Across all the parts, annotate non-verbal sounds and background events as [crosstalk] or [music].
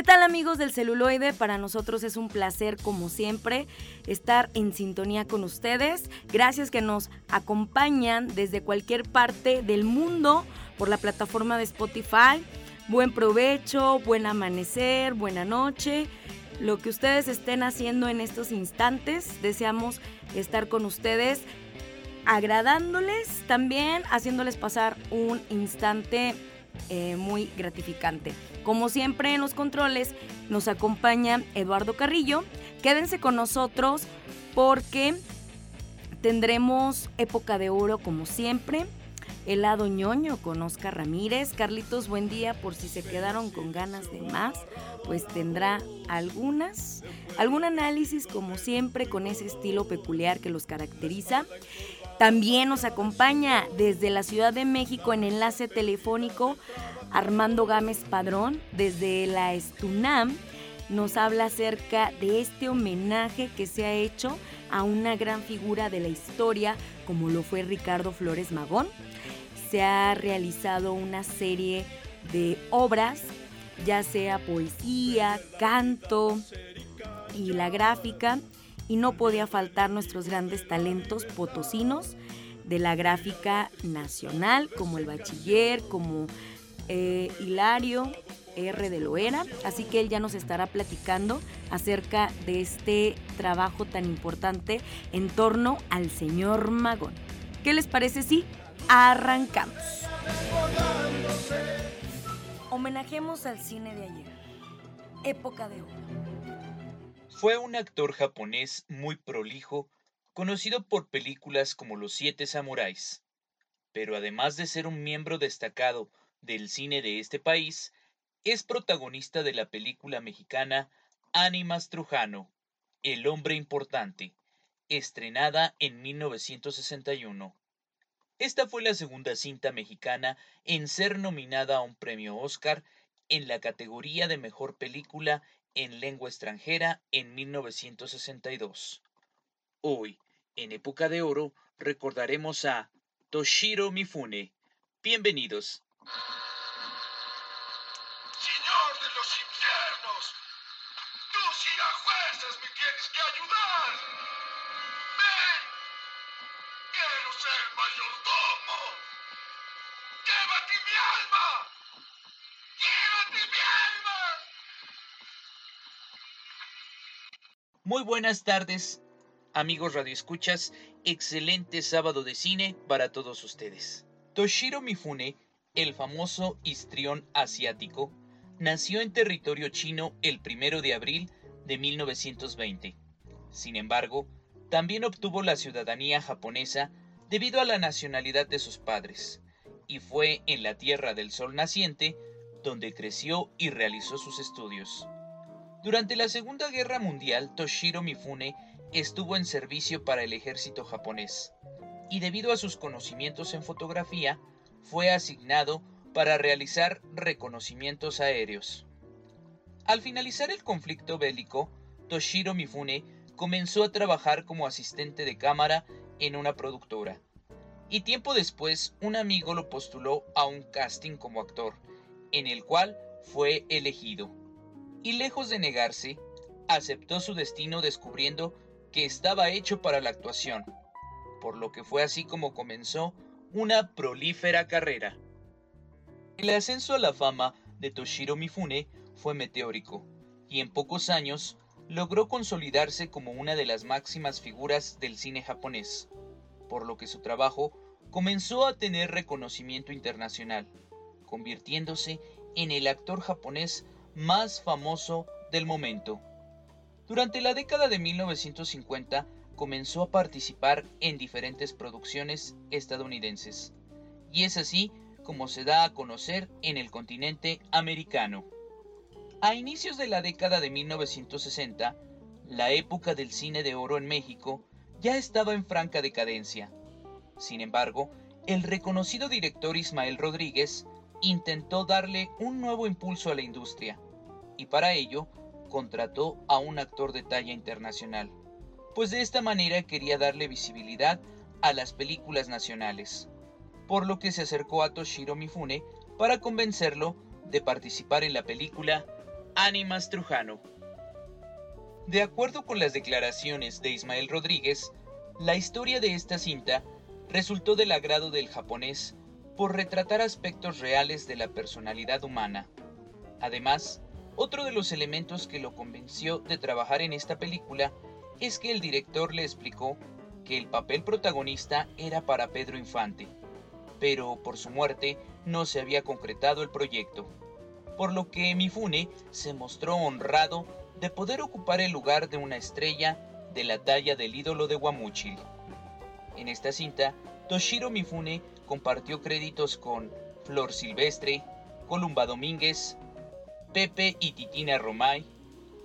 ¿Qué tal amigos del celuloide? Para nosotros es un placer como siempre estar en sintonía con ustedes. Gracias que nos acompañan desde cualquier parte del mundo por la plataforma de Spotify. Buen provecho, buen amanecer, buena noche. Lo que ustedes estén haciendo en estos instantes, deseamos estar con ustedes agradándoles también, haciéndoles pasar un instante eh, muy gratificante. Como siempre en los controles nos acompaña Eduardo Carrillo. Quédense con nosotros porque tendremos época de oro como siempre. El lado ñoño con Oscar Ramírez. Carlitos, buen día por si se quedaron con ganas de más, pues tendrá algunas, algún análisis como siempre con ese estilo peculiar que los caracteriza. También nos acompaña desde la Ciudad de México en enlace telefónico Armando Gámez Padrón desde la Estunam. Nos habla acerca de este homenaje que se ha hecho a una gran figura de la historia como lo fue Ricardo Flores Magón. Se ha realizado una serie de obras, ya sea poesía, canto y la gráfica, y no podía faltar nuestros grandes talentos potosinos de la gráfica nacional, como el bachiller, como eh, Hilario R. de Loera, así que él ya nos estará platicando acerca de este trabajo tan importante en torno al señor Magón. ¿Qué les parece si arrancamos? Homenajemos al cine de ayer, época de oro. Fue un actor japonés muy prolijo, conocido por películas como Los Siete Samuráis. Pero además de ser un miembro destacado del cine de este país, es protagonista de la película mexicana Ánimas Trujano, El hombre importante, estrenada en 1961. Esta fue la segunda cinta mexicana en ser nominada a un premio Oscar en la categoría de mejor película en lengua extranjera en 1962. Hoy, en Época de Oro, recordaremos a Toshiro Mifune. Bienvenidos. Señor de los infiernos, tú fuerzas me tienes que ayudar. Ven, quiero ser mayordomo. Llévate mi alma. Llévate mi alma. Muy buenas tardes, amigos radioescuchas. Excelente sábado de cine para todos ustedes. Toshiro Mifune, el famoso histrión asiático, nació en territorio chino el 1 de abril de 1920. Sin embargo, también obtuvo la ciudadanía japonesa debido a la nacionalidad de sus padres, y fue en la Tierra del Sol naciente donde creció y realizó sus estudios. Durante la Segunda Guerra Mundial, Toshiro Mifune estuvo en servicio para el ejército japonés, y debido a sus conocimientos en fotografía, fue asignado para realizar reconocimientos aéreos. Al finalizar el conflicto bélico, Toshiro Mifune comenzó a trabajar como asistente de cámara en una productora. Y tiempo después, un amigo lo postuló a un casting como actor, en el cual fue elegido y lejos de negarse, aceptó su destino descubriendo que estaba hecho para la actuación, por lo que fue así como comenzó una prolífera carrera. El ascenso a la fama de Toshiro Mifune fue meteórico, y en pocos años logró consolidarse como una de las máximas figuras del cine japonés, por lo que su trabajo comenzó a tener reconocimiento internacional, convirtiéndose en el actor japonés más famoso del momento. Durante la década de 1950 comenzó a participar en diferentes producciones estadounidenses, y es así como se da a conocer en el continente americano. A inicios de la década de 1960, la época del cine de oro en México ya estaba en franca decadencia. Sin embargo, el reconocido director Ismael Rodríguez intentó darle un nuevo impulso a la industria y para ello contrató a un actor de talla internacional, pues de esta manera quería darle visibilidad a las películas nacionales, por lo que se acercó a Toshiro Mifune para convencerlo de participar en la película Animas Trujano. De acuerdo con las declaraciones de Ismael Rodríguez, la historia de esta cinta resultó del agrado del japonés por retratar aspectos reales de la personalidad humana. Además, otro de los elementos que lo convenció de trabajar en esta película es que el director le explicó que el papel protagonista era para Pedro Infante, pero por su muerte no se había concretado el proyecto, por lo que Mifune se mostró honrado de poder ocupar el lugar de una estrella de la talla del ídolo de Guamuchil. En esta cinta, Toshiro Mifune compartió créditos con Flor Silvestre, Columba Domínguez, Pepe y Titina Romay,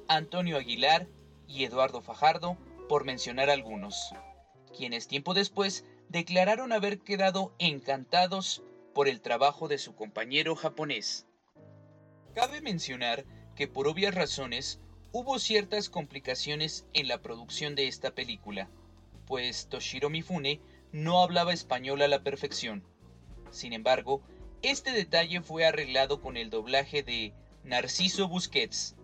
Antonio Aguilar y Eduardo Fajardo, por mencionar algunos, quienes tiempo después declararon haber quedado encantados por el trabajo de su compañero japonés. Cabe mencionar que por obvias razones hubo ciertas complicaciones en la producción de esta película, pues Toshiro Mifune no hablaba español a la perfección. Sin embargo, este detalle fue arreglado con el doblaje de Narciso Busquets,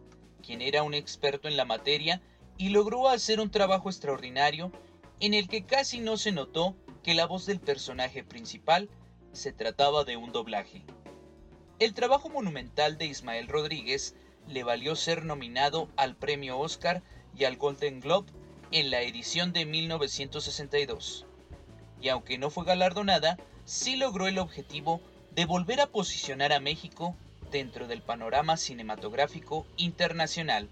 quien era un experto en la materia y logró hacer un trabajo extraordinario en el que casi no se notó que la voz del personaje principal se trataba de un doblaje. El trabajo monumental de Ismael Rodríguez le valió ser nominado al premio Oscar y al Golden Globe en la edición de 1962 y aunque no fue galardonada, sí logró el objetivo de volver a posicionar a México dentro del panorama cinematográfico internacional.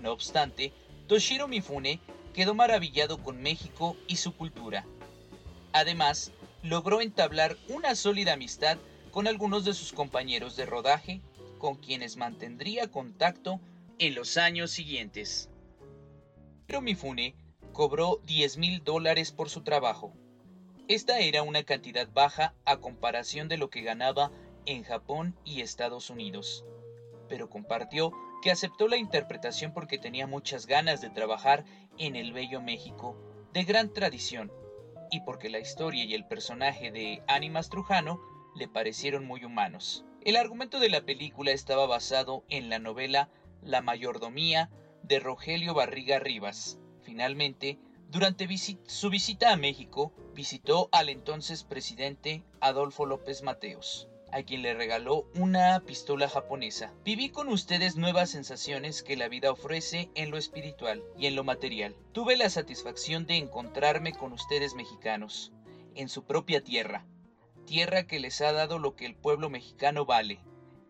No obstante, Toshiro Mifune quedó maravillado con México y su cultura. Además, logró entablar una sólida amistad con algunos de sus compañeros de rodaje, con quienes mantendría contacto en los años siguientes. Pero Mifune cobró 10 mil dólares por su trabajo. Esta era una cantidad baja a comparación de lo que ganaba en Japón y Estados Unidos, pero compartió que aceptó la interpretación porque tenía muchas ganas de trabajar en el Bello México, de gran tradición, y porque la historia y el personaje de Animas Trujano le parecieron muy humanos. El argumento de la película estaba basado en la novela La mayordomía de Rogelio Barriga Rivas, Finalmente, durante su visita a México, visitó al entonces presidente Adolfo López Mateos, a quien le regaló una pistola japonesa. Viví con ustedes nuevas sensaciones que la vida ofrece en lo espiritual y en lo material. Tuve la satisfacción de encontrarme con ustedes mexicanos, en su propia tierra, tierra que les ha dado lo que el pueblo mexicano vale,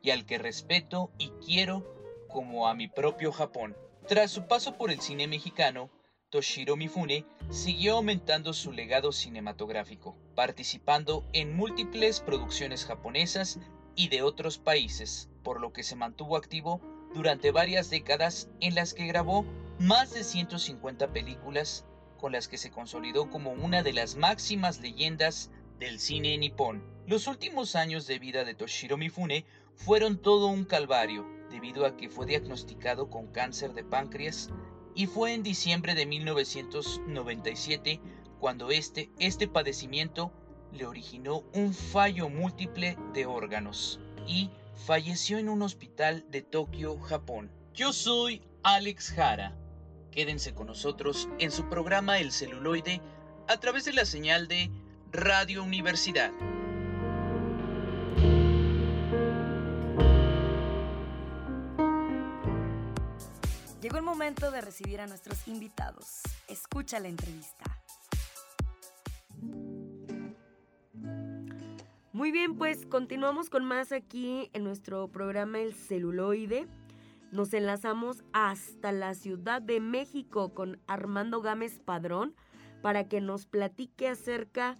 y al que respeto y quiero como a mi propio Japón. Tras su paso por el cine mexicano, Toshiro Mifune siguió aumentando su legado cinematográfico, participando en múltiples producciones japonesas y de otros países, por lo que se mantuvo activo durante varias décadas en las que grabó más de 150 películas con las que se consolidó como una de las máximas leyendas del cine nipón. Los últimos años de vida de Toshiro Mifune fueron todo un calvario, debido a que fue diagnosticado con cáncer de páncreas y fue en diciembre de 1997 cuando este, este padecimiento le originó un fallo múltiple de órganos y falleció en un hospital de Tokio, Japón. Yo soy Alex Jara. Quédense con nosotros en su programa El celuloide a través de la señal de Radio Universidad. Llegó el momento de recibir a nuestros invitados. Escucha la entrevista. Muy bien, pues continuamos con más aquí en nuestro programa El celuloide. Nos enlazamos hasta la Ciudad de México con Armando Gámez Padrón para que nos platique acerca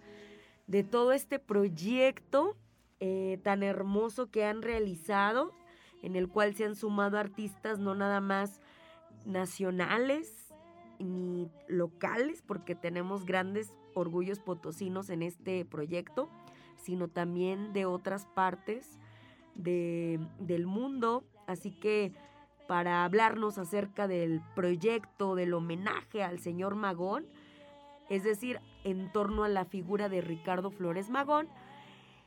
de todo este proyecto eh, tan hermoso que han realizado, en el cual se han sumado artistas no nada más nacionales ni locales, porque tenemos grandes orgullos potosinos en este proyecto, sino también de otras partes del mundo. Así que para hablarnos acerca del proyecto, del homenaje al señor Magón, es decir, en torno a la figura de Ricardo Flores Magón,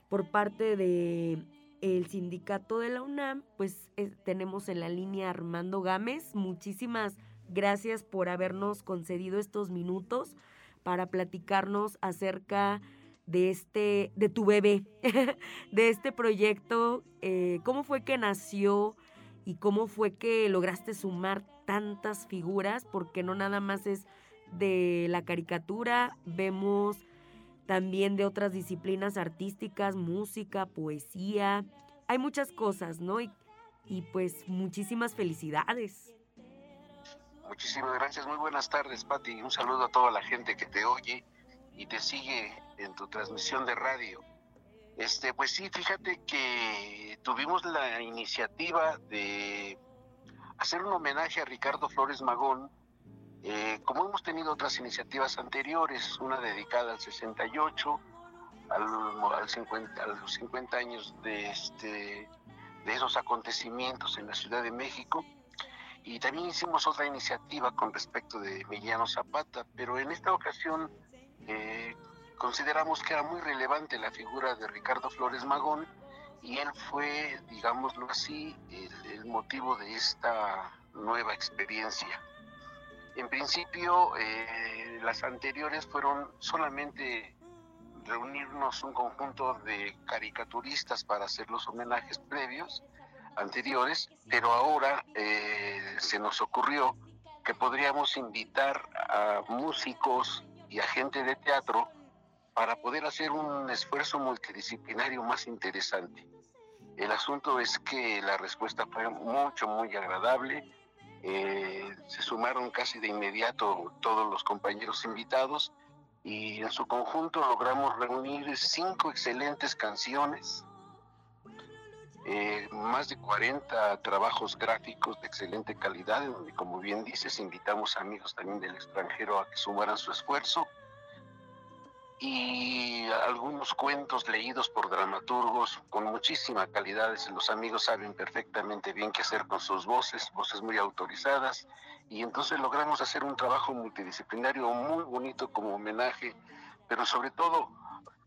por parte de el sindicato de la UNAM, pues tenemos en la línea Armando Gámez. Muchísimas gracias por habernos concedido estos minutos para platicarnos acerca de este, de tu bebé, [laughs] de este proyecto, eh, cómo fue que nació y cómo fue que lograste sumar tantas figuras, porque no nada más es de la caricatura, vemos también de otras disciplinas artísticas, música, poesía, hay muchas cosas, ¿no? Y, y pues muchísimas felicidades. Muchísimas gracias, muy buenas tardes, Patti. Un saludo a toda la gente que te oye y te sigue en tu transmisión de radio. Este, pues sí, fíjate que tuvimos la iniciativa de hacer un homenaje a Ricardo Flores Magón, eh, como hemos tenido otras iniciativas anteriores, una dedicada al 68, al, 50, a los 50 años de, este, de esos acontecimientos en la Ciudad de México, y también hicimos otra iniciativa con respecto de Emiliano Zapata, pero en esta ocasión eh, consideramos que era muy relevante la figura de Ricardo Flores Magón y él fue, digámoslo así, el, motivo de esta nueva experiencia. En principio, eh, las anteriores fueron solamente reunirnos un conjunto de caricaturistas para hacer los homenajes previos anteriores, pero ahora eh, se nos ocurrió que podríamos invitar a músicos y a gente de teatro para poder hacer un esfuerzo multidisciplinario más interesante. El asunto es que la respuesta fue mucho, muy agradable. Eh, se sumaron casi de inmediato todos los compañeros invitados y en su conjunto logramos reunir cinco excelentes canciones eh, más de 40 trabajos gráficos de excelente calidad, donde, como bien dices, invitamos amigos también del extranjero a que sumaran su esfuerzo, y algunos cuentos leídos por dramaturgos con muchísima calidad. Los amigos saben perfectamente bien qué hacer con sus voces, voces muy autorizadas, y entonces logramos hacer un trabajo multidisciplinario muy bonito como homenaje, pero sobre todo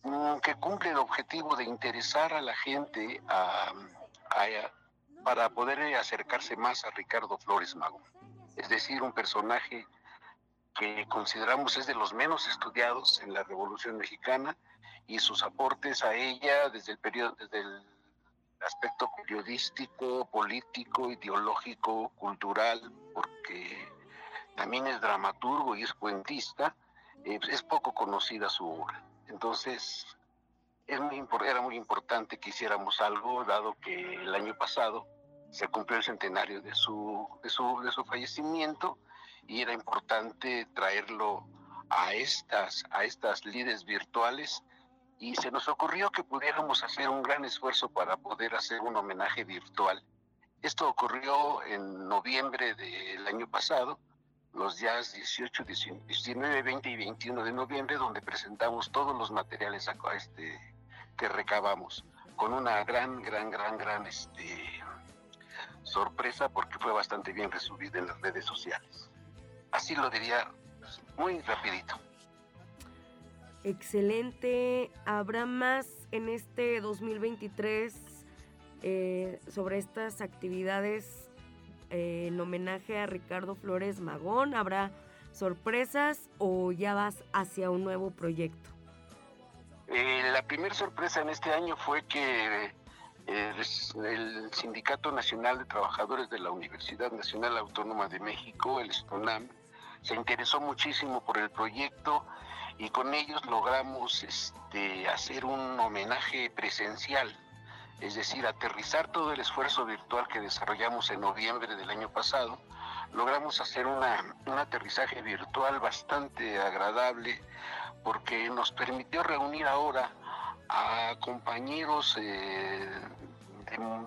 Mm, que cumple el objetivo de interesar a la gente para poder acercarse más a Ricardo Flores Mago. Es decir, un personaje que consideramos es de los menos estudiados en la Revolución Mexicana y sus aportes a ella desde el periodo, desde el aspecto periodístico, político, ideológico, cultural, porque también es dramaturgo y es cuentista, eh, es poco conocida su obra. Entonces, es muy, era muy importante que hiciéramos algo, dado que el año pasado se cumplió el centenario de su, de su, de su fallecimiento y era importante traerlo a estas, a estas líderes virtuales y se nos ocurrió que pudiéramos hacer un gran esfuerzo para poder hacer un homenaje virtual. Esto ocurrió en noviembre del año pasado los días 18, 19, 20 y 21 de noviembre, donde presentamos todos los materiales este, que recabamos, con una gran, gran, gran, gran este, sorpresa, porque fue bastante bien resubido en las redes sociales. Así lo diría pues, muy rapidito. Excelente. ¿Habrá más en este 2023 eh, sobre estas actividades eh, en homenaje a Ricardo Flores Magón? ¿Habrá sorpresas o ya vas hacia un nuevo proyecto? Eh, la primera sorpresa en este año fue que el Sindicato Nacional de Trabajadores de la Universidad Nacional Autónoma de México, el STONAM, se interesó muchísimo por el proyecto y con ellos logramos este, hacer un homenaje presencial es decir, aterrizar todo el esfuerzo virtual que desarrollamos en noviembre del año pasado, logramos hacer una, un aterrizaje virtual bastante agradable porque nos permitió reunir ahora a compañeros eh,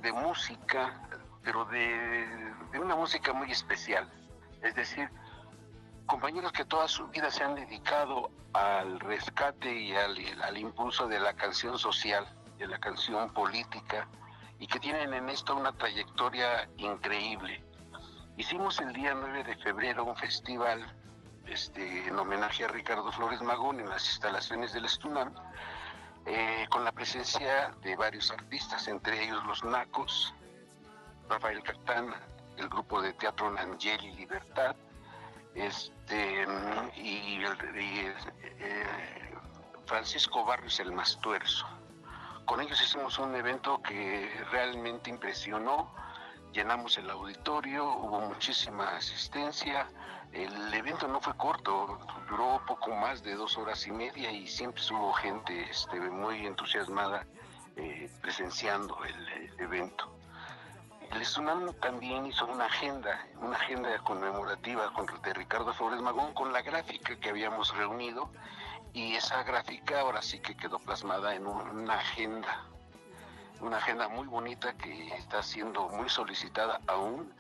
de, música, pero de, una música muy especial. Es decir, compañeros que toda su vida se han dedicado al rescate y al, al impulso de la canción social, de la canción política, y que tienen en esto una trayectoria increíble. Hicimos el día 9 de febrero un festival este, en homenaje a Ricardo Flores Magón en las instalaciones del Estunam, eh, con la presencia de varios artistas, entre ellos los Nacos, Rafael Cartana, el grupo de teatro Nangeli Libertad, este, y, eh, Francisco Barrios el Mastuerzo. Con ellos hicimos un evento que realmente impresionó, llenamos el auditorio, hubo muchísima asistencia, el evento no fue corto, duró poco más de dos horas y media y siempre hubo gente este, muy entusiasmada eh, presenciando el, evento. El Tsunami también hizo una agenda, una agenda conmemorativa de Ricardo Flores Magón con la gráfica que habíamos reunido y esa gráfica ahora sí que quedó plasmada en una agenda, una agenda muy bonita que está siendo muy solicitada aún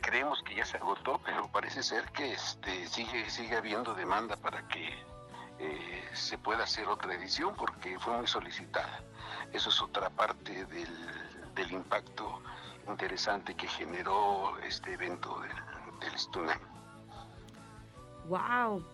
creemos que ya se agotó, pero parece ser que este, sigue, sigue habiendo demanda para que eh, se pueda hacer otra edición porque fue muy solicitada. Eso es otra parte del, impacto interesante que generó este evento del, del ¡Wow!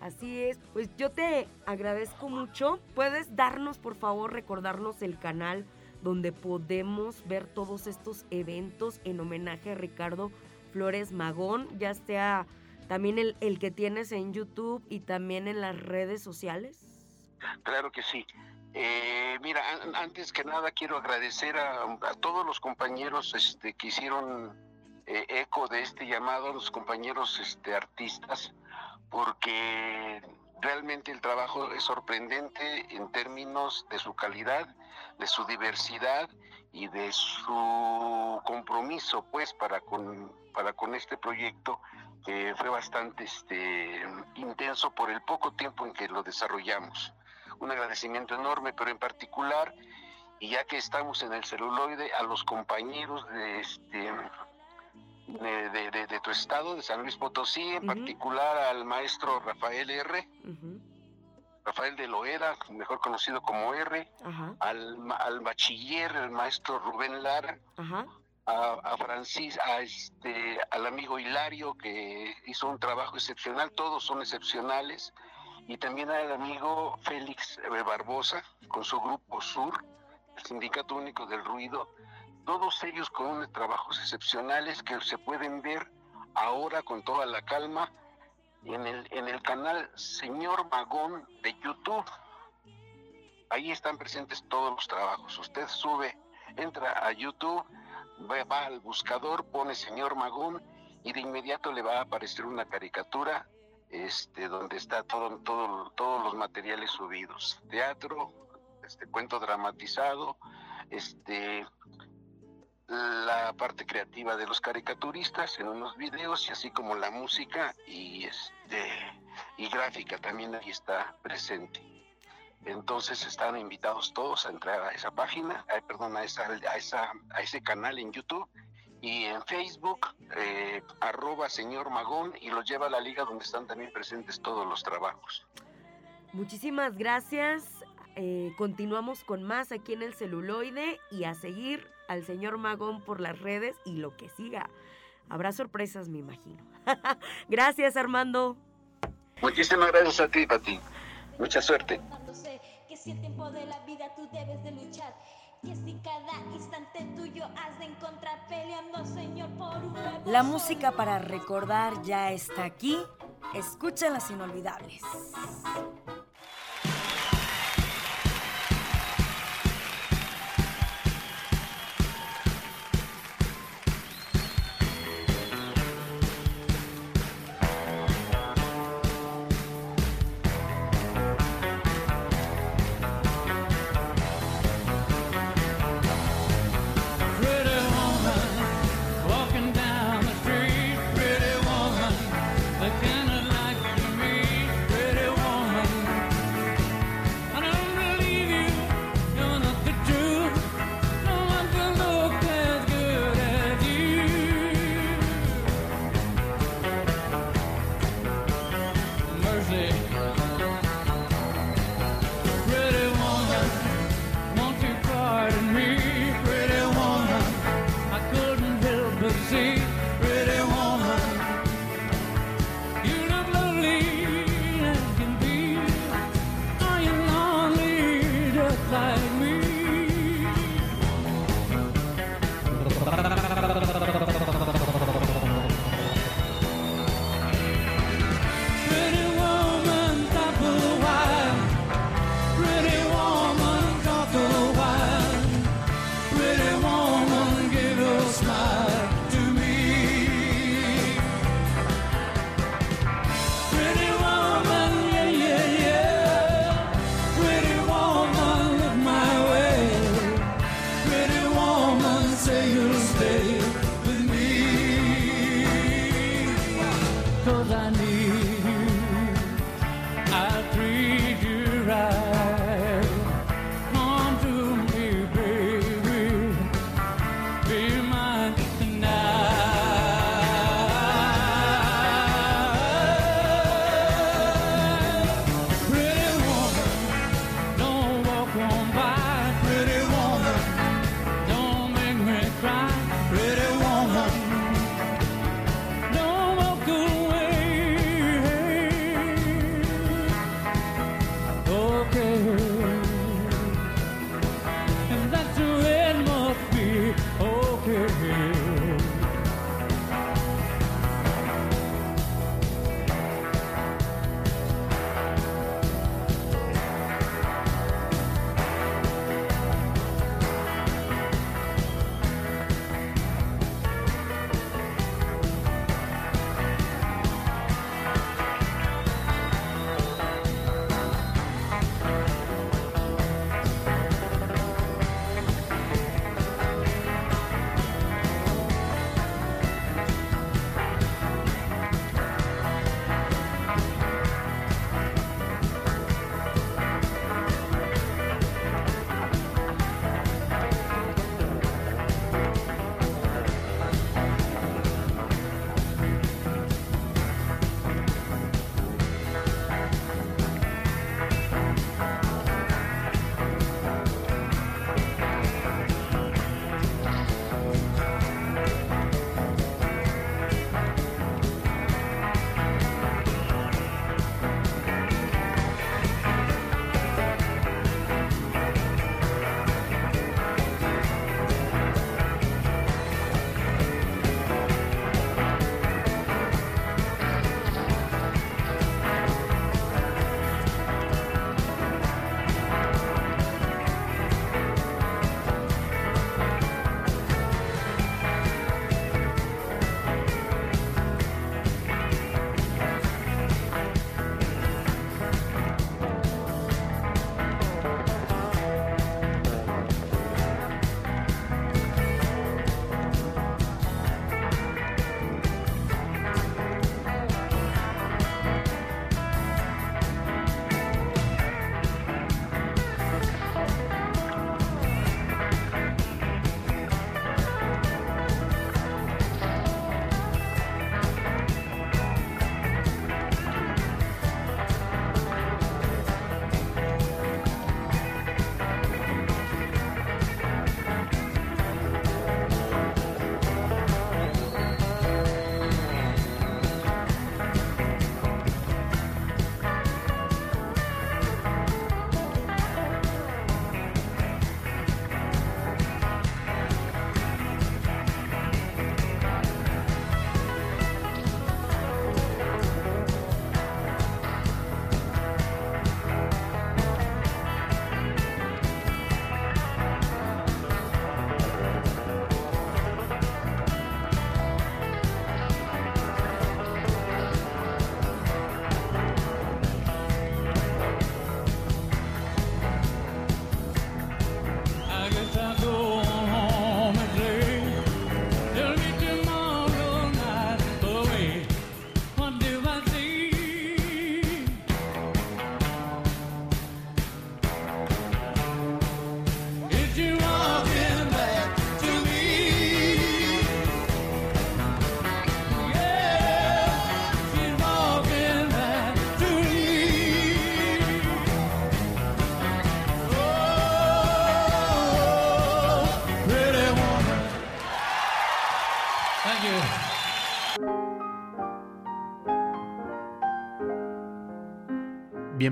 Así es, pues yo te agradezco mucho. ¿Puedes darnos, por favor, recordarnos el canal donde podemos ver todos estos eventos en homenaje a Ricardo Flores Magón, ya sea también el, que tienes en YouTube y también en las redes sociales? Claro que sí. Eh, mira, antes que nada quiero agradecer a, todos los compañeros este, que hicieron eh, eco de este llamado, a los compañeros este, artistas, porque realmente el trabajo es sorprendente en términos de su calidad, de su diversidad y de su compromiso pues para con, para con este proyecto que fue bastante este, intenso por el poco tiempo en que lo desarrollamos. Un agradecimiento enorme, pero en particular, y ya que estamos en el celuloide, a los compañeros de este de, tu estado, de San Luis Potosí, en particular al maestro Rafael R. Rafael de Loera, mejor conocido como R, al, al, bachiller, el maestro Rubén Lara, a, Francis, a este, al amigo Hilario que hizo un trabajo excepcional, todos son excepcionales, y también al amigo Félix Barbosa con su grupo Sur, el Sindicato Único del Ruido, todos ellos con trabajos excepcionales que se pueden ver ahora con toda la calma en el, en el canal Señor Magón de YouTube. Ahí están presentes todos los trabajos. Usted sube, entra a YouTube, va, al buscador, pone Señor Magón y de inmediato le va a aparecer una caricatura este, donde está todo, todo, todos los materiales subidos. Teatro, este cuento dramatizado, este la parte creativa de los caricaturistas en unos videos y así como la música y este y gráfica también ahí está presente. Entonces están invitados todos a entrar a esa página, perdón, a, esa, a, esa, a ese canal en YouTube y en Facebook, eh, arroba señor Magón y los lleva a la liga donde están también presentes todos los trabajos. Muchísimas gracias. Eh, continuamos con más aquí en el celuloide y a seguir al señor Magón por las redes y lo que siga. Habrá sorpresas, me imagino. [laughs] gracias, Armando. Muchísimas gracias a ti, Pati. Mucha suerte. Que si el tiempo de la vida tú debes de luchar, y es cada instante tuyo has de encontrar peleando, Señor, por un La música para recordar ya está aquí. Escucha las inolvidables.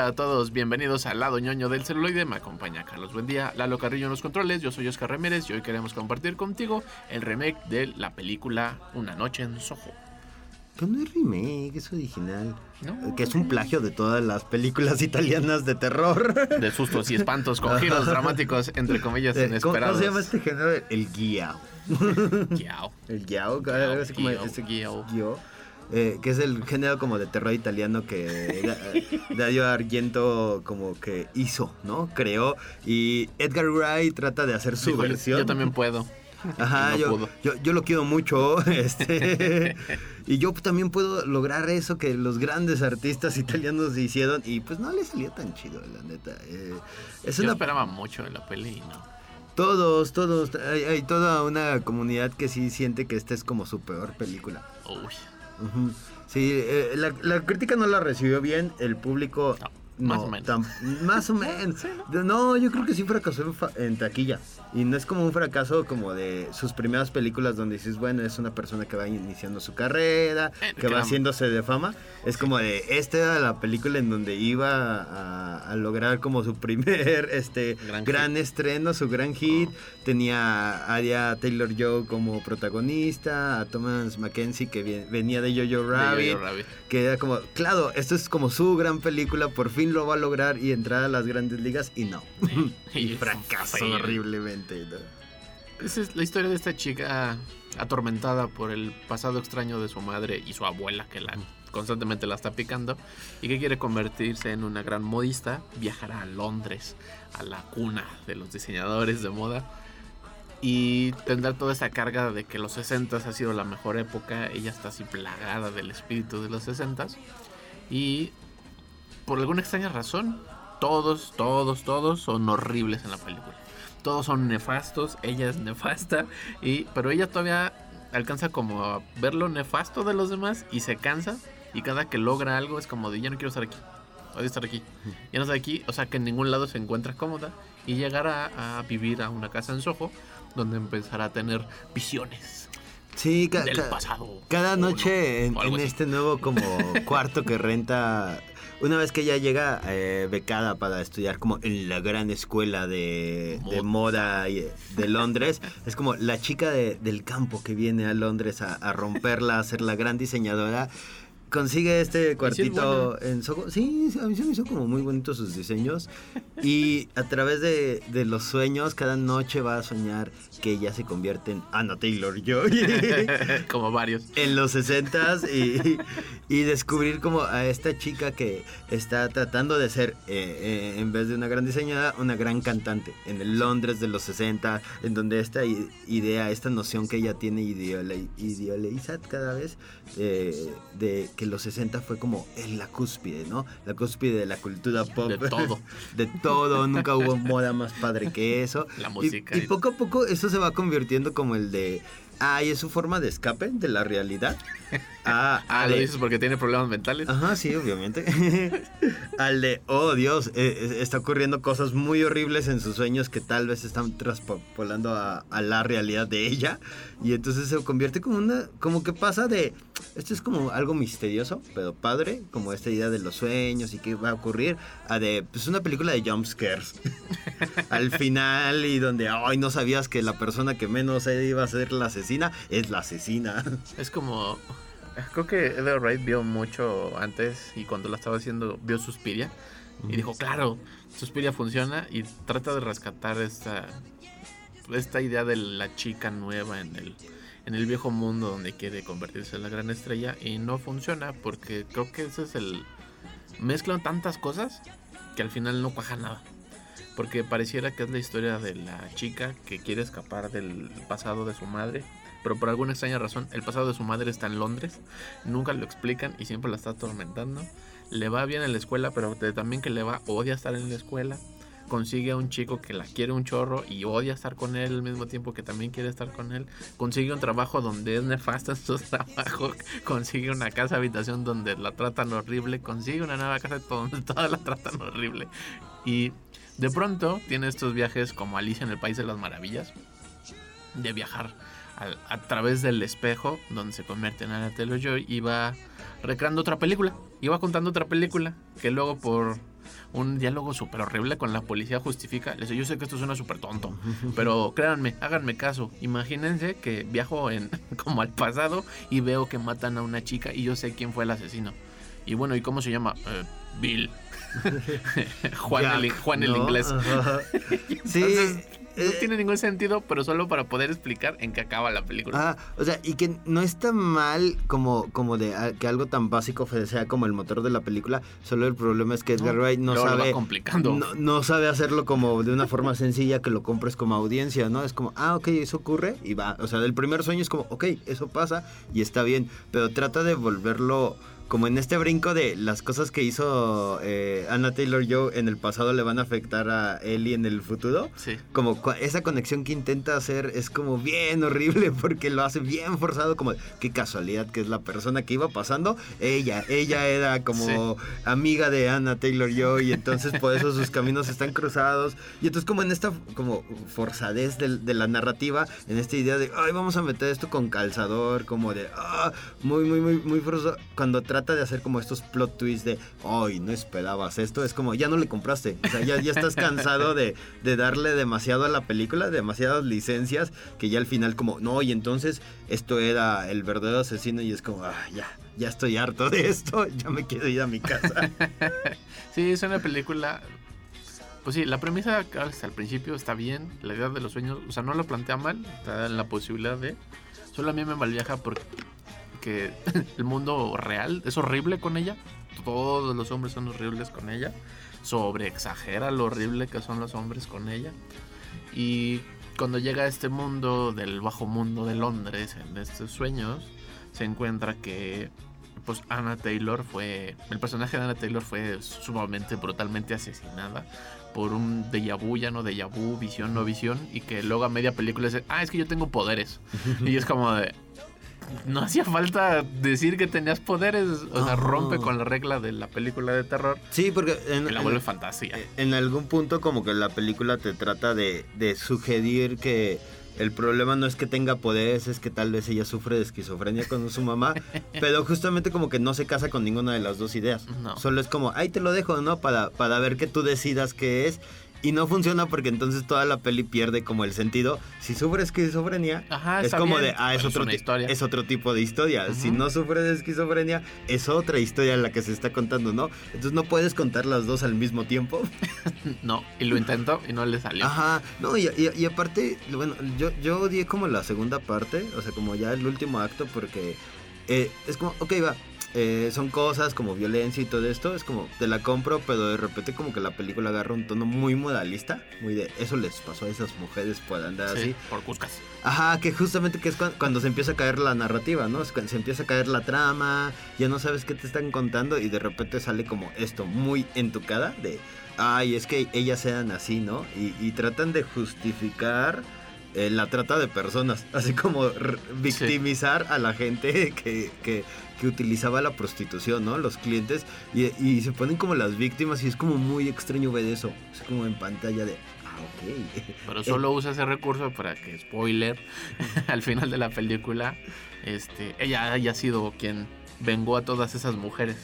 Hola a todos, bienvenidos al lado ñoño del celuloide. Me acompaña Carlos Buen día, Lalo Carrillo en los controles. Yo soy Oscar Ramírez y hoy queremos compartir contigo el remake de la película Una Noche en Soho. Pero no es remake, es original. Eh, que es un plagio de todas las películas italianas de terror. De sustos y espantos con giros dramáticos, entre comillas, eh, inesperados. ¿Cómo se llama este género? El guiao. El guiao. El guiao, guiao. guiao. guiao eh, que es el género como de terror italiano que Da- Dario Argento como que hizo, ¿no? Creó. Y Edgar Wright trata de hacer su versión. Yo también puedo. Ajá, No yo, yo, yo lo quiero mucho. [laughs] Este, y yo también puedo lograr eso que los grandes artistas italianos hicieron. Y pues no le salió tan chido, la neta. Eh, es Yo una esperaba mucho en la peli y no. Todos, todos, hay, hay toda una comunidad que sí siente que esta es como su peor película. Uy. Sí, eh, la, la crítica no la recibió bien, el público... No, más o menos. más o [laughs] menos. No, yo creo que sí fracasó en, en taquilla. Y no es como un fracaso como de sus primeras películas donde dices, bueno, es una persona que va iniciando su carrera, Eh, que va haciéndose de fama. Es como de, esta era la película en donde iba a, a lograr como su primer [laughs] este, Gran estreno, su gran hit. Tenía a Aria Taylor Joe como protagonista, a Thomas Mackenzie que venía de Jojo De Jojo Rabbit, que era como, claro, esto es como su gran película, por fin lo va a lograr y entrar a las grandes ligas y no. Sí. [laughs] y Y fracasó ¿no? Esa es la historia de esta chica atormentada por el pasado extraño de su madre y su abuela que la constantemente la está picando y que quiere convertirse en una gran modista, viajará a Londres, a la cuna de los diseñadores de moda y tendrá toda esa carga de que los 60 ha sido la mejor época, ella está así plagada del espíritu de los 60 y por alguna extraña razón todos, todos, todos son horribles en la película. Todos son nefastos, ella es nefasta, y, pero ella todavía alcanza como a ver lo nefasto de los demás y se cansa. Y cada que logra algo es como de ya no quiero estar aquí, odio estar aquí, ya no estoy aquí, o sea que en ningún lado se encuentra cómoda y llegará a vivir a una casa en Soho donde empezará a tener visiones Sí, ca- del pasado. Cada no, noche en, en este nuevo como cuarto que renta, una vez que ella llega eh, becada para estudiar como en la gran escuela de, de moda y- de Londres, [laughs] es como la chica de- del campo que viene a Londres a, a romperla, a ser la gran diseñadora. Consigue este cuartito en Soho. Sí, a mí se me hizo como muy bonito sus diseños. Y a través de, de los sueños, cada noche va a soñar que ella se convierte en Anna Taylor Joy. [laughs] como varios. en los 60s y, y descubrir como a esta chica que está tratando de ser, eh, eh, en vez de una gran diseñadora, una gran cantante en el Londres de los 60, en donde esta idea, esta noción que ella tiene ideole- idealiza cada vez eh, de que los 60 fue como en la cúspide, ¿no? La cúspide de la cultura pop. De todo. [laughs] de todo, nunca hubo moda más padre que eso. La música y y- poco a poco eso se va convirtiendo como el de, ay, es su forma de escape de la realidad. [laughs] Ah, [laughs] Ah, lo dices porque tiene problemas mentales. Ajá, sí, obviamente. [laughs] Al de, oh Dios, eh, eh, está ocurriendo cosas muy horribles en sus sueños que tal vez están traspolando a, a la realidad de ella. Y entonces se convierte como una, como que pasa de, esto es como algo misterioso, pero padre, como esta idea de los sueños y qué va a ocurrir, a de, pues una película de jump scares. [laughs] Al final y donde, ay, no sabías que la persona que menos iba a ser la asesina es la asesina. Es como. Creo que Edgar Wright vio mucho antes y cuando la estaba haciendo vio Suspiria y dijo, claro, Suspiria funciona y trata de rescatar esta, esta idea de la chica nueva en el, en el viejo mundo donde quiere convertirse en la gran estrella y no funciona porque creo que ese es el... Mezclan tantas cosas que al final no cuaja nada. Porque pareciera que es la historia de la chica que quiere escapar del pasado de su madre. Pero por alguna extraña razón, el pasado de su madre está en Londres. Nunca lo explican y siempre la está atormentando. Le va bien en la escuela, pero también que le va, odia estar en la escuela. Consigue a un chico que la quiere un chorro y odia estar con él al mismo tiempo que también quiere estar con él. Consigue un trabajo donde es nefasto en su [laughs] trabajo. Consigue una casa habitación donde la tratan horrible. Consigue una nueva casa donde [laughs] todas la tratan horrible. Y de pronto tiene estos viajes como Alicia en el País de las Maravillas. De viajar al- a, través del espejo donde se convierte en Anna Taylor Joy y va recreando otra película. Va contando otra película que luego por un diálogo súper horrible con la policía justifica. Le dice, yo sé que esto suena súper tonto, [laughs] pero créanme, háganme caso. Imagínense que viajo en [laughs] como al pasado y veo que matan a una chica y yo sé quién fue el asesino. Y bueno, ¿y cómo se llama? Eh, Bill. [laughs] Juan, el, inglés. Sí, no eh, tiene ningún sentido, pero solo para poder explicar en qué acaba la película. Ah, o sea, y que no está mal como, como de ah, que algo tan básico sea como el motor de la película. Solo el problema es que Edgar No, Wright no sabe. complicando. No, no sabe hacerlo como de una forma sencilla que lo compres como audiencia, ¿no? Es como, ah, ok, eso ocurre y va. O sea, del primer sueño es como, ok, eso pasa y está bien. Pero trata de volverlo como en este brinco de las cosas que hizo eh, Anna Taylor Joe en el pasado le van a afectar a Ellie en el futuro. Sí. como esa conexión que intenta hacer es como bien horrible [laughs] porque lo hace bien forzado como qué casualidad que es la persona que iba pasando. Ella ella era como amiga de Anna Taylor Joy y entonces por eso sus caminos están cruzados. Y entonces como en esta como forzadez del- de, la narrativa en esta idea de ay vamos a meter esto con calzador como de ah, muy muy muy muy forzado. Cuando trata de hacer como estos plot twists de ay no esperabas esto es como ya no le compraste o sea ya, ya estás cansado de, de darle demasiado a la película demasiadas licencias que ya al final como no y entonces esto era el verdadero asesino y es como ah, ya ya estoy harto de esto ya me quiero ir a mi casa [laughs] Sí, es una película. Pues sí, la premisa hasta el principio está bien. La idea de los sueños, o sea, no lo plantea mal. Está en la posibilidad de. Solo a mí me malviaja porque [laughs] el mundo real es horrible con ella. Todos los hombres son horribles con ella. Sobre exagera lo horrible que son los hombres con ella. Y cuando llega a este mundo del bajo mundo de Londres, en estos sueños, se encuentra que pues Anna Taylor fue el personaje de Anna Taylor fue sumamente brutalmente asesinada por un déjà vu, ya no déjà vu, visión no visión y que luego a media película dice, "Ah, es que yo tengo poderes." [laughs] y es como de no hacía falta decir que tenías poderes, o sea, Ajá. rompe con la regla de la película de terror sí porque en, y la en- vuelve fantasía. en algún punto como que la película te trata de, de sugerir que el problema no es que tenga poderes, es que tal vez ella sufre de esquizofrenia con su mamá, [laughs] pero justamente como que no se casa con ninguna de las dos ideas. No. Solo es como, ahí te lo dejo, ¿no? Para, para ver que tú decidas qué es. Y no funciona porque entonces toda la peli pierde como el sentido. Si sufre esquizofrenia, Ajá, es como bien, de, ah, es otro, historia. es otro tipo de historia. Si no sufre de esquizofrenia, es otra historia la que se está contando, ¿no? Entonces no puedes contar las dos al mismo tiempo. [laughs] No, y lo intentó y no le salió. Ajá, no, y, y- y aparte, bueno, yo, yo odié como la segunda parte, o sea, como ya el último acto, porque eh, es como, ok, va, eh, son cosas como violencia y todo esto, es como, te la compro, pero de repente como que la película agarra un tono muy moralista, muy de, eso les pasó a esas mujeres por andar Sí, así. por Cuscas. Ajá, que justamente que es cuan- cuando, se empieza a caer la narrativa, ¿no? Es cuando se empieza a caer la trama, ya no sabes qué te están contando y de repente sale como esto muy en tu cara de, ay, es que ellas eran así, ¿no? Y, y tratan de justificar eh, la trata de personas, [laughs] así como victimizar a la gente [laughs] que, que, que utilizaba la prostitución, ¿no? Los clientes y, y se ponen como las víctimas y es como muy extraño ver eso, es como en pantalla de, ah. [laughs] Pero solo usa ese recurso para que, spoiler, al final de la película, este, ella haya sido quien vengó a todas esas mujeres.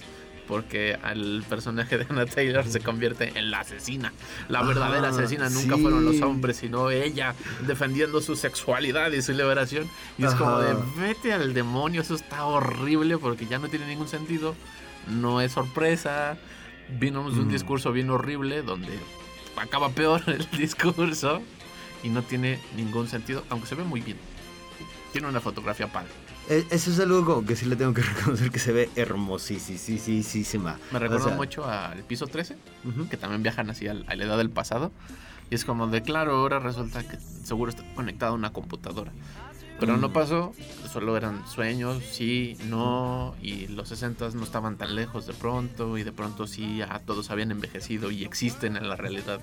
Porque al personaje de Anna Taylor se convierte en la asesina. La verdadera Ah, asesina nunca sí. fueron los hombres, sino ella defendiendo su sexualidad y su liberación. Y es como de, vete al demonio, eso está horrible porque ya no tiene ningún sentido. No es sorpresa. Vino de un Mm. discurso bien horrible donde acaba peor [laughs] el discurso y no tiene ningún sentido, aunque se ve muy bien. Tiene una fotografía padre. E- Eso es algo como que sí le tengo que [laughs] reconocer que se ve hermosísima. Me recuerda O sea, mucho al piso 13, ujú. que también viajan así a la edad del pasado. Y es como de, claro, ahora resulta que seguro está conectado a una computadora. Pero no Mm. pasó, solo eran sueños, sí, no, y los 60 no estaban tan lejos de pronto, y de pronto sí, ya todos habían envejecido y existen en la realidad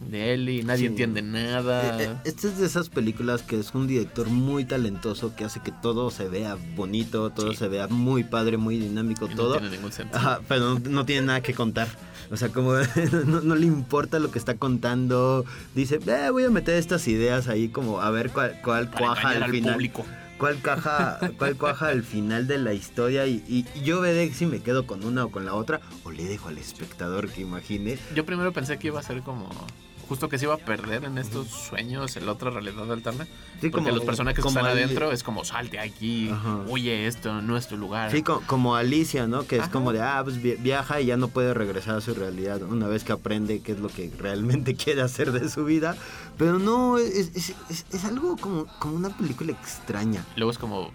de él y nadie Sí. entiende nada. Eh, eh, Esta es de esas películas que es un director muy talentoso que hace que todo se vea bonito, todo Sí. se vea muy padre, muy dinámico, y no todo. tiene ningún sentido. Ajá, pero no, no tiene nada que contar. O sea, como [laughs] no, no le importa lo que está contando. Dice, "Eh, voy a meter estas ideas ahí como a ver cuál, cuál cuaja al al final. público. cuál caja, cuál cuaja al final de la historia y, y- y yo veré si me quedo con una o con la otra o le dejo al espectador que imagine. Yo primero pensé que iba a ser como. Justo que se iba a perder en estos sueños, en la otra realidad alterna. Sí, porque como- los personajes que como están Ali- adentro es como salte aquí, Ajá. huye esto, no es tu lugar. Sí, co- como Alicia, ¿no? Que es Ajá. como de, ah, pues vi- viaja y ya no puede regresar a su realidad una vez que aprende qué es lo que realmente [laughs] quiere hacer de su vida. Pero no, es, es- es- es algo como, como una película extraña. Luego es como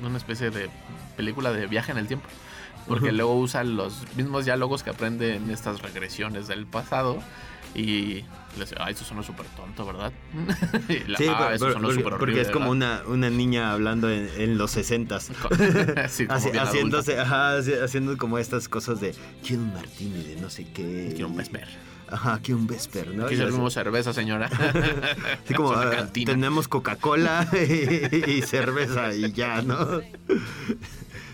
una especie de película de viaje en el tiempo. Porque luego usa los mismos diálogos que aprende en estas regresiones del pasado. Y ah, eso suena súper tonto, ¿verdad? [laughs] La, Sí, ah, eso sonó porque, porque es como ¿verdad?". una, una niña hablando en, en los sesentas. [laughs] [laughs] Sí, haciéndose, ajá, haci- haciendo como estas cosas de quiero un martini de no sé qué. Quiero un vesper. Ajá, quiero un vesper, ¿no? Aquí servimos cerveza, señora. Así como ah, tenemos Coca-Cola y, y cerveza y ya, ¿no?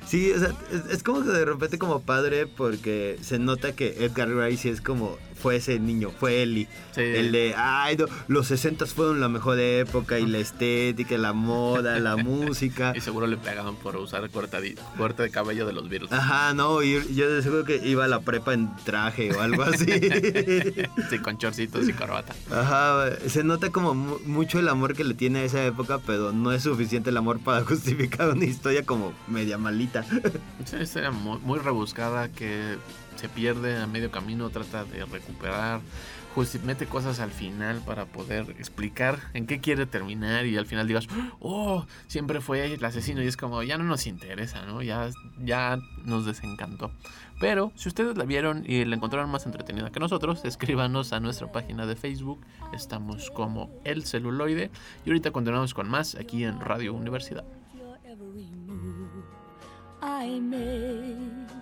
Sí, o sea, es, es como que de repente como padre porque se nota que Edgar sí es como fue ese niño, fue Eli. Sí. El de, ay, no, los 60 fueron la mejor época y la estética, la moda, la [laughs] música. Y seguro le pegaban por usar corta, corte de cabello de los Beatles. Ajá, no, yo de seguro que iba a la prepa en traje o algo así. [laughs] Sí, con chorcitos y corbata. Ajá, se nota como mu- mucho el amor que le tiene a esa época, pero no es suficiente el amor para [laughs] justificar una historia como media malita. Sí, era muy, muy rebuscada que se pierde a medio camino, trata de recuperar, justi- mete cosas al final para poder explicar en qué quiere terminar y al final digas, oh, siempre fue el asesino y es como, ya no nos interesa, ¿no? Ya, ya nos desencantó. Pero si ustedes la vieron y la encontraron más entretenida que nosotros, escríbanos a nuestra página de Facebook, estamos como El Celuloide y ahorita continuamos con más aquí en Radio Universidad. I.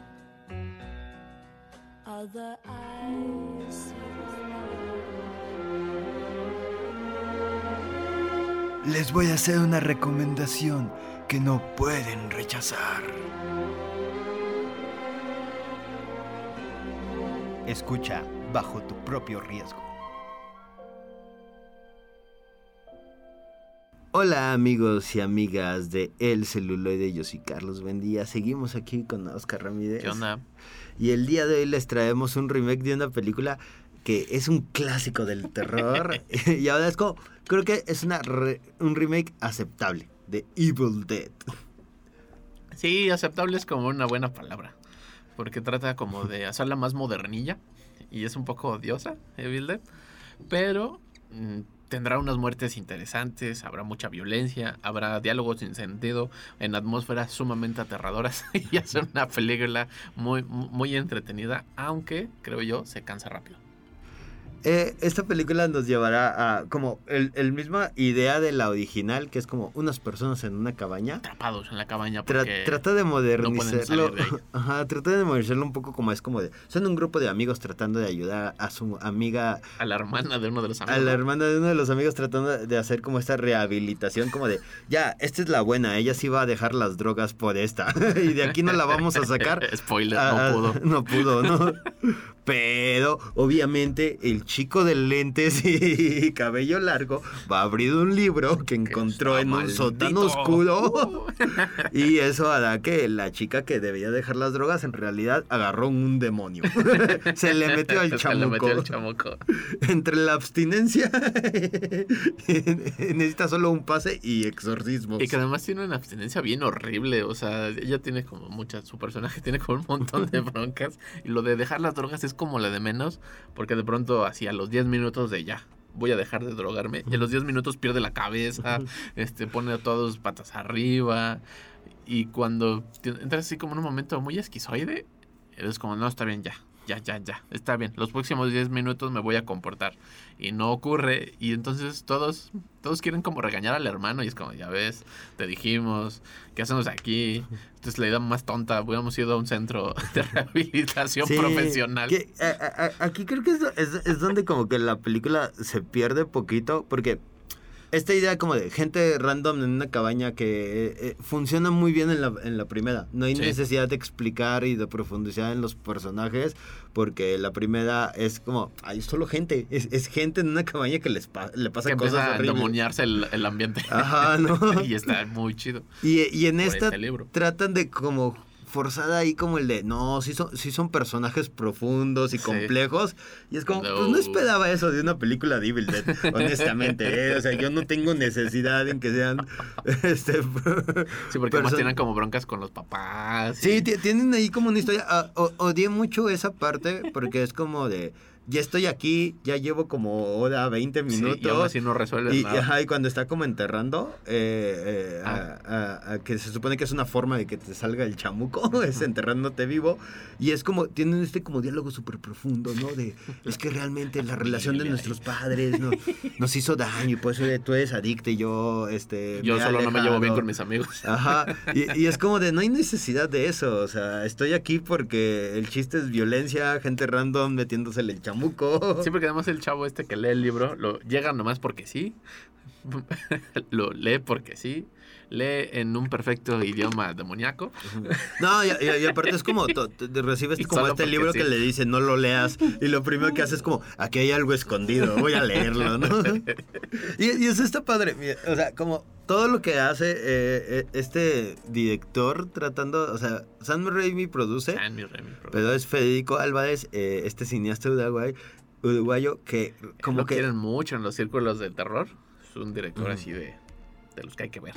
Other eyes. Les voy a hacer una recomendación que no pueden rechazar. Escucha bajo tu propio riesgo. Hola amigos y amigas de El Celuloide, yo soy Carlos Bendía. Seguimos aquí con Oscar Ramírez. ¿Qué onda? Y el día de hoy les traemos un remake de una película que es un clásico del terror. [laughs] [laughs] y ahora es como, creo que es una re- un remake aceptable de Evil Dead. Sí, aceptable es como una buena palabra. Porque trata como de [laughs] hacerla más modernilla. Y es un poco odiosa, Evil Dead. Pero mm, tendrá unas muertes interesantes, habrá mucha violencia, habrá diálogos sin sentido, en atmósferas sumamente aterradoras. [laughs] y hacer una película muy, muy entretenida. Aunque, creo yo, se cansa rápido. Eh, esta película nos llevará a como el, el misma idea de la original, que es como unas personas en una cabaña. Atrapados en la cabaña Tra- trata de modernizarlo. de. [laughs] Ajá, trata de modernizarlo un poco como es como de. Son un grupo de amigos tratando de ayudar a su amiga, A la hermana de uno de los amigos. a la hermana de uno de los amigos tratando de hacer como esta rehabilitación, como de, ya, esta es la buena, ella sí va a dejar las drogas por esta. [laughs] y de aquí no la vamos a sacar. [laughs] Spoiler, no pudo. No pudo, ¿no? Pero, obviamente, el chico de lentes [laughs] y cabello largo va a abrir un libro que encontró en un sótano oscuro. [laughs] Y eso hará que la chica que debía dejar las drogas en realidad agarró un demonio. [laughs] Se le metió al metió chamuco. al chamuco. Entre la abstinencia, necesita solo un pase y exorcismos. Y que además tiene una abstinencia bien horrible. O sea, ella tiene como muchas. Su personaje tiene como un montón de broncas. Y lo de dejar las drogas es como la de menos. Porque de pronto, así a los 10 minutos de ya. Voy a dejar de drogarme. Y a los 10 minutos pierde la cabeza. Este, pone a todos patas arriba. Y cuando entras así como en un momento muy esquizoide, eres como, no, está bien, ya. Ya, ya, ya, está bien. Los próximos 10 minutos me voy a comportar. Y no ocurre. Y entonces todos, todos quieren como regañar al hermano. Y es como, ya ves, te dijimos, ¿qué hacemos aquí? Entonces la idea más tonta, hubiéramos ido a un centro de [laughs] rehabilitación Sí, profesional. que, a- a- a- aquí creo que es, es- es donde como que la película se pierde poquito porque esta idea como de gente random en una cabaña que eh, eh, funciona muy bien en la, en la primera. No hay Sí. necesidad de explicar y de profundizar en los personajes porque la primera es como, hay solo gente. Es, es gente en una cabaña que les pa- le Que pasan empieza cosas a endemoniarse el, el ambiente. Ajá, ¿no? [laughs] y está muy chido. Y, y en Por esta este libro. tratan de como forzar ahí como el de, no, sí son, sí son personajes profundos y Sí. complejos. Y es como, No. pues no esperaba eso de una película de Evil Dead, [laughs] honestamente. ¿eh? O sea, yo no tengo necesidad en que sean... [laughs] Este, [laughs] Sí, porque además tienen como broncas con los papás. Sí, y- tienen ahí como una historia. ah, odié mucho esa parte porque es como de, ya estoy aquí, ya llevo como hora 20 sí, minutos. y aún así no resuelves Y, nada. ajá, y cuando está como enterrando, eh, eh, a- a- a que se supone que es una forma de que te salga el chamuco, [laughs] es enterrándote vivo. Y es como, tienen este como diálogo súper profundo, ¿no? De, es que realmente la relación de nuestros padres ¿no? [laughs] nos hizo daño y por eso tú eres adicto y yo, este... Yo solo no me llevo bien alejado". con mis amigos. Ajá, y, y es como de no hay necesidad de eso, o sea, estoy aquí porque el chiste es violencia, gente random metiéndosele el chamuco. Sí, porque además el chavo este que lee el libro, lo llega nomás porque sí. [laughs] lo lee porque sí. Lee en un perfecto idioma demoníaco. No, y, y- y aparte es como, to- te- recibes [laughs] Y como este libro sí. que le dice no lo leas y lo primero que hace es como, aquí hay algo escondido, voy a leerlo, ¿no? [laughs] Y, y eso está padre, o sea, como todo lo que hace eh, eh, este director tratando, o sea, Sam Raimi produce, San Mi Remi, bro. pero es Federico Álvarez, eh, este cineasta uruguay, uruguayo que como lo que... quieren mucho en los círculos del terror. Es un director así de, de los que hay que ver.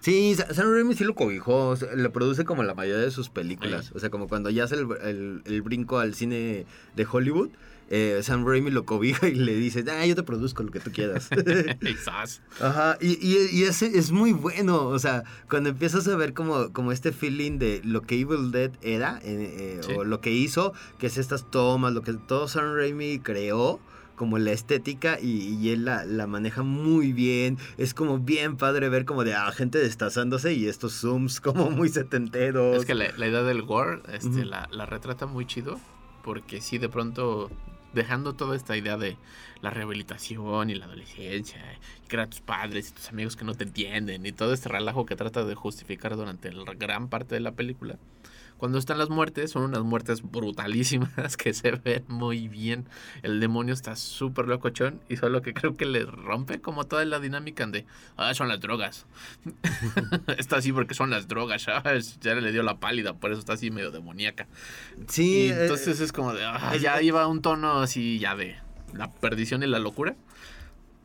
Sí, Sa- Sam Raimi sí lo cobijó, o sea, le produce como la mayoría de sus películas. Sí. O sea, como cuando ya hace el, el- el brinco al cine de Hollywood, eh, Sam Raimi lo cobija y le dice, ah, yo te produzco lo que tú quieras. [laughs] Quizás. Ajá, y, y, y ese es muy bueno, o sea, cuando empiezas a ver como, como este feeling de lo que Evil Dead era, eh, eh, Sí. o lo que hizo, que es estas tomas, lo que todo Sam Raimi creó, como la estética, y, y él la, la maneja muy bien, es como bien padre ver como de, ah, gente destazándose y estos zooms [laughs] como muy setenteros. Es que la, la idea del gore este, la, la retrata muy chido. Porque sí, de pronto, dejando toda esta idea de la rehabilitación y la adolescencia, y que eran tus padres y tus amigos que no te entienden, y todo este relajo que trata de justificar durante la gran parte de la película. Cuando están las muertes, son unas muertes brutalísimas [laughs] que se ven muy bien. El demonio está súper locochón y solo que creo que le rompe como toda la dinámica de, ah, son las drogas. [laughs] está así porque son las drogas, ¿sabes? Ya le dio la pálida, por eso está así medio demoníaca. sí, y eh, entonces es como de, ah, ya iba un tono así ya de la perdición y la locura.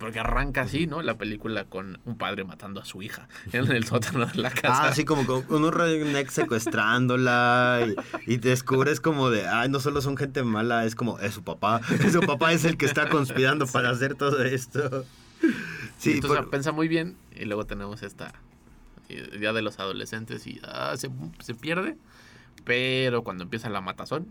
Porque arranca así, ¿no? La película con un padre matando a su hija [laughs] en el sótano de la casa. Ah, así como con unos rednecks secuestrándola y, descubres como de, ay, no solo son gente mala, es como, es su papá. [laughs] Su papá es el que está conspirando para hacer todo esto. Sí, entonces por- piensa muy bien y luego tenemos esta idea de los adolescentes y ah, se, se pierde, pero cuando empieza la matazón,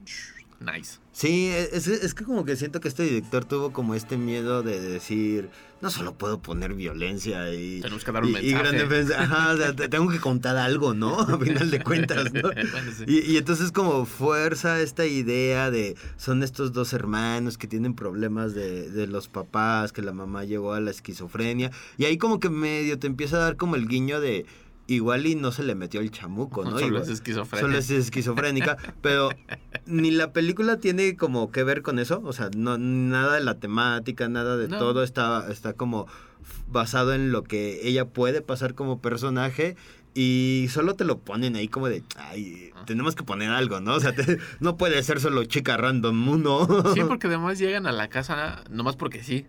nice. sí es, es que como que siento que este director tuvo como este miedo de decir, no solo puedo poner violencia y... Tenemos que dar un y- y mensaje. gran defensa. Ajá, o sea, te- tengo que contar algo, ¿no? [laughs] A final de cuentas, ¿no? [laughs] Bueno, sí. Y, y entonces como fuerza esta idea de son estos dos hermanos que tienen problemas de, de los papás, que la mamá llegó a la esquizofrenia. Y ahí como que medio te empieza a dar como el guiño de igual y no se le metió el chamuco, ¿no? [laughs] Solo Igual- es esquizofrenia. Solo es esquizofrénica, pero ni la película tiene como que ver con eso, o sea, no nada de la temática, nada de No. todo está está como basado en lo que ella puede pasar como personaje y solo te lo ponen ahí como de, ay, Ah. tenemos que poner algo, ¿no? O sea, te- [laughs] no puede ser solo chica random uno. Sí, [laughs] porque además llegan a la casa nomás porque sí.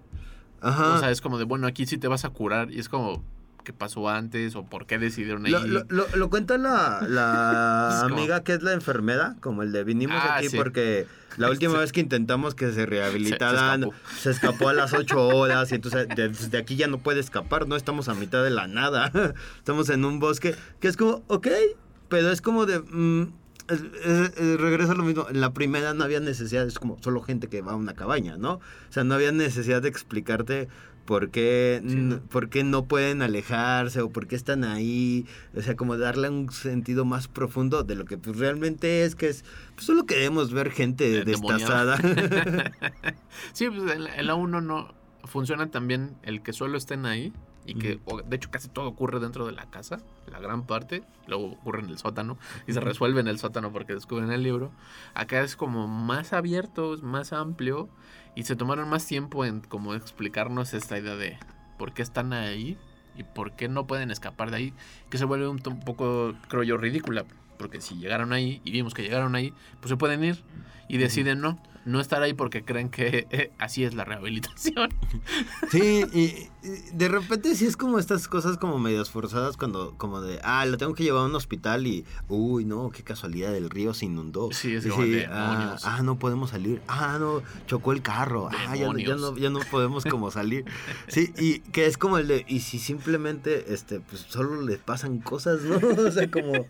Ajá. O sea, es como de, bueno, aquí sí te vas a curar. Y es como, ¿qué pasó antes? ¿O por qué decidieron ahí? Lo, lo- lo- lo cuenta la, [laughs] amiga que es la enfermera, como el de vinimos Ah, aquí sí. porque la [laughs] última vez que intentamos que se rehabilitaran, Se- se, se escapó. a las 8 horas y entonces de- desde aquí ya no puede escapar, no estamos a mitad de la nada, [laughs] estamos en un bosque que es como, ok, pero es como de... mm, es- es- es- regresa a lo mismo, en la primera no había necesidad, es como solo gente que va a una cabaña, ¿no? O sea, no había necesidad de explicarte por qué, Sí, no. por qué no pueden alejarse o por qué están ahí, o sea, como darle un sentido más profundo de lo que pues, realmente es, que es, pues solo queremos ver gente Eh, destazada. [laughs] sí, pues en la- en la 1 no funciona también el que solo estén ahí. Y que de hecho casi todo ocurre dentro de la casa, la gran parte, luego ocurre en el sótano y se resuelve en el sótano porque descubren el libro. Acá es como más abierto, más amplio y se tomaron más tiempo en como explicarnos esta idea de por qué están ahí y por qué no pueden escapar de ahí, que se vuelve un, un poco, creo yo, ridícula, porque si llegaron ahí y vimos que llegaron ahí, pues se pueden ir y deciden no, no estar ahí porque creen que [laughs] eh, así es la rehabilitación. Sí, y de repente sí es como estas cosas como medio forzadas cuando, como de, ah, lo tengo que llevar a un hospital y, uy, no, qué casualidad, el río se inundó. Sí, es como sí, ah, ah, no podemos salir. Ah, no, chocó el carro. Ah, ya, no- ya no, ya no podemos como salir. Sí, y que es como el de, y si simplemente, este, pues solo le pasan cosas, ¿no? [laughs] O sea, como,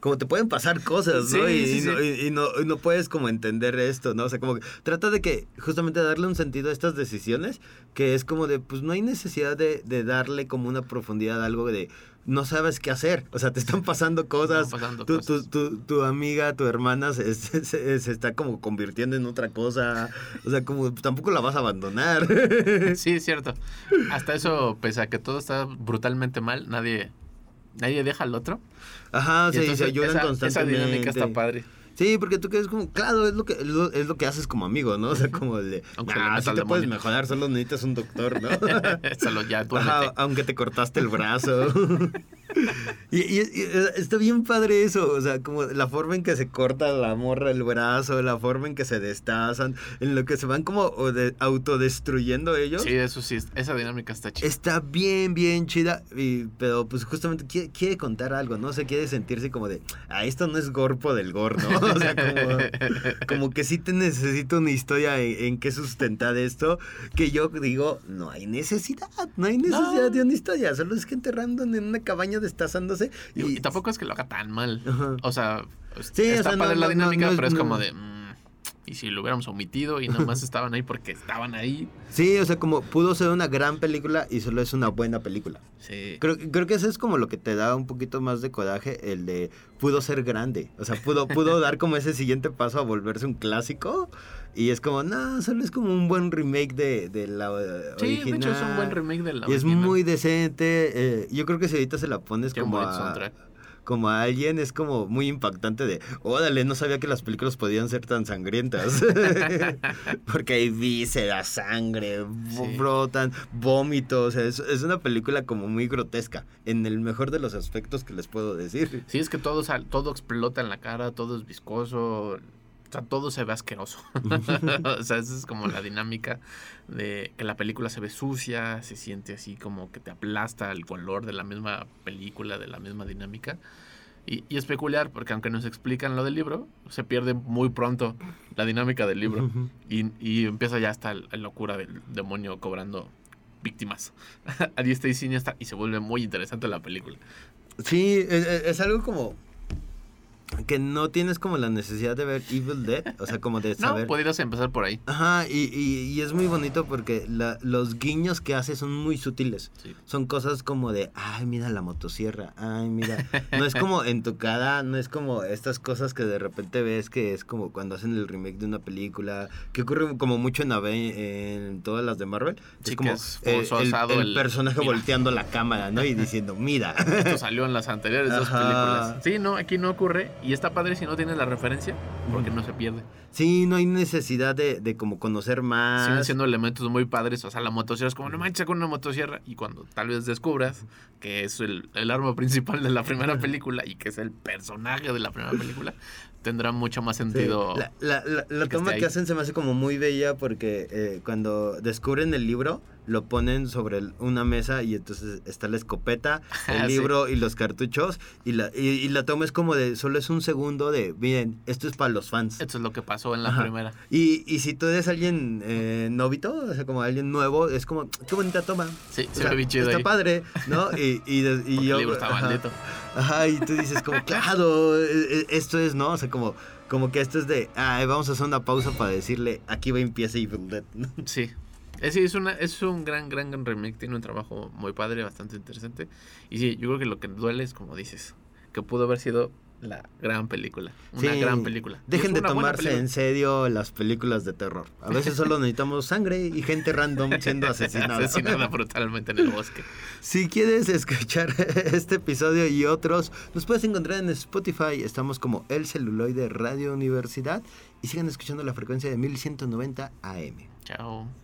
como te pueden pasar cosas, ¿no? Sí, y, sí, y no, sí. y- y no, y no puedes como entender esto, ¿no? O sea, como que trata de que justamente darle un sentido a estas decisiones, que es como de, pues no hay necesidad de, de darle como una profundidad a algo de, no sabes qué hacer, o sea, te están pasando cosas, Están pasando tu, cosas. Tu, tu, tu amiga, tu hermana se, [laughs] se- se- se está como convirtiendo en otra cosa, o sea, como tampoco la vas a abandonar. [laughs] Sí, es cierto. Hasta eso, pese a que todo está brutalmente mal, nadie, nadie deja al otro. Ajá, Y se entonces ayudan esa, esa constantemente. dinámica está padre. Sí, porque tú quedas como, claro, es lo que es lo, es lo que haces como amigo, ¿no? O sea, como el de, Aunque le "Nah, meta sí al te puedes demonio". mejorar, solo necesitas un doctor, ¿no? [laughs] Solo ya. Ajá, aunque te cortaste el brazo. [laughs] y, y- y está bien padre eso, o sea, como la forma en que se corta la morra el brazo, la forma en que se destazan, en lo que se van como de- autodestruyendo ellos. Sí, eso sí, esa dinámica está chida. Está bien, bien chida, y- pero pues justamente quiere, quiere contar algo, ¿no? O sea, quiere sentirse como de, ah, esto no es gorpo del gor, ¿no? O sea, como, [laughs] como que sí te necesito una historia en, en qué sustentar esto, que yo digo, no hay necesidad, no hay necesidad No. de una historia, solo es gente random en una cabaña destazándose. Y, y tampoco es que lo haga tan mal. Ajá. O sea, Sí, o está sea, padre no, la dinámica, no pero es como de. Y si lo hubiéramos omitido y nada más estaban ahí porque estaban ahí. [laughs] Sí, o sea, como pudo ser una gran película y solo es una buena película. Sí. Creo, creo que eso es como lo que te da un poquito más de coraje, el de pudo ser grande. O sea, pudo, pudo [laughs] dar como ese siguiente paso a volverse un clásico. Y es como, no, solo es como un buen remake de, de la eh, Sí, original. de hecho es un buen remake de la Y es original. muy decente. eh, yo creo que si ahorita se la pones Qué como a, soundtrack. Como a alguien, es como muy impactante de, órale, no sabía que las películas podían ser tan sangrientas. [laughs] Porque hay vísceras, sangre, Sí. brotan, vómitos. Es, es una película como muy grotesca, en el mejor de los aspectos que les puedo decir. Sí, es que todo, sal- todo explota en la cara, todo es viscoso. Sea, todo se ve asqueroso. [laughs] o sea, esa es como la dinámica de que la película se ve sucia, se siente así como que te aplasta el color de la misma película, de la misma dinámica. Y, y es peculiar porque aunque nos explican lo del libro, se pierde muy pronto la dinámica del libro. Y, y empieza ya hasta la locura del demonio cobrando víctimas [laughs] a diestra y siniestra y se vuelve muy interesante la película. Sí, es, es- es algo como que no tienes como la necesidad de ver Evil Dead, o sea, como de No, saber... podrías empezar por ahí. Ajá, y, y- y es muy bonito porque la- los guiños que hace son muy sutiles. Sí. Son cosas como de, ay, mira la motosierra, ay, mira. No es como en tu cara, no es como estas cosas que de repente ves que es como cuando hacen el remake de una película, que ocurre como mucho en, en todas las de Marvel. Sí, es como que es eh, el, forzado el el- personaje mira. volteando la cámara, ¿no? Y diciendo, mira. Esto salió en las anteriores dos películas. Sí, no, aquí no ocurre. Y está padre si no tienes la referencia, porque no se pierde. Sí, no hay necesidad de, de como conocer más. Siguen siendo elementos muy padres. O sea, la motosierra es como, no manches con una motosierra. Y cuando tal vez descubras que es el, el arma principal de la primera película y que es el personaje de la primera película, tendrá mucho más Sí, sentido. La, la- la- la que toma que hacen se me hace como muy bella porque eh, cuando descubren el libro lo ponen sobre una mesa y entonces está la escopeta, [laughs] el Sí. libro y los cartuchos y la, y, y la toma es como de solo es un segundo de miren, esto es para los fans. Esto es lo que pasó en la Ajá. primera. Y, y si tú eres alguien eh, novito, o sea, como alguien nuevo, es como, qué bonita toma. Sí, O se ve chido Está ahí. padre, ¿no? [laughs] Y, y, y yo... el libro está ajá. maldito. Ajá, y tú dices como, [laughs] claro, e- e- esto es, ¿no? O sea, como, como que esto es de, ay, vamos a hacer una pausa para decirle, aquí va empieza Evil Dead. Sí. Es, sí, es, una, es un gran, gran, gran remake. Tiene un trabajo muy padre, bastante interesante. Y sí, yo creo que lo que duele es, como dices, que pudo haber sido la gran película. Una Sí, gran película. Dejen de tomarse en serio las películas de terror. A veces solo necesitamos sangre y gente random siendo asesinada. [laughs] Asesinada brutalmente en el bosque. Si quieres escuchar [laughs] este episodio y otros, nos puedes encontrar en Spotify. Estamos como El Celuloide Radio Universidad. Y sigan escuchando la frecuencia de 1190 AM. Chao.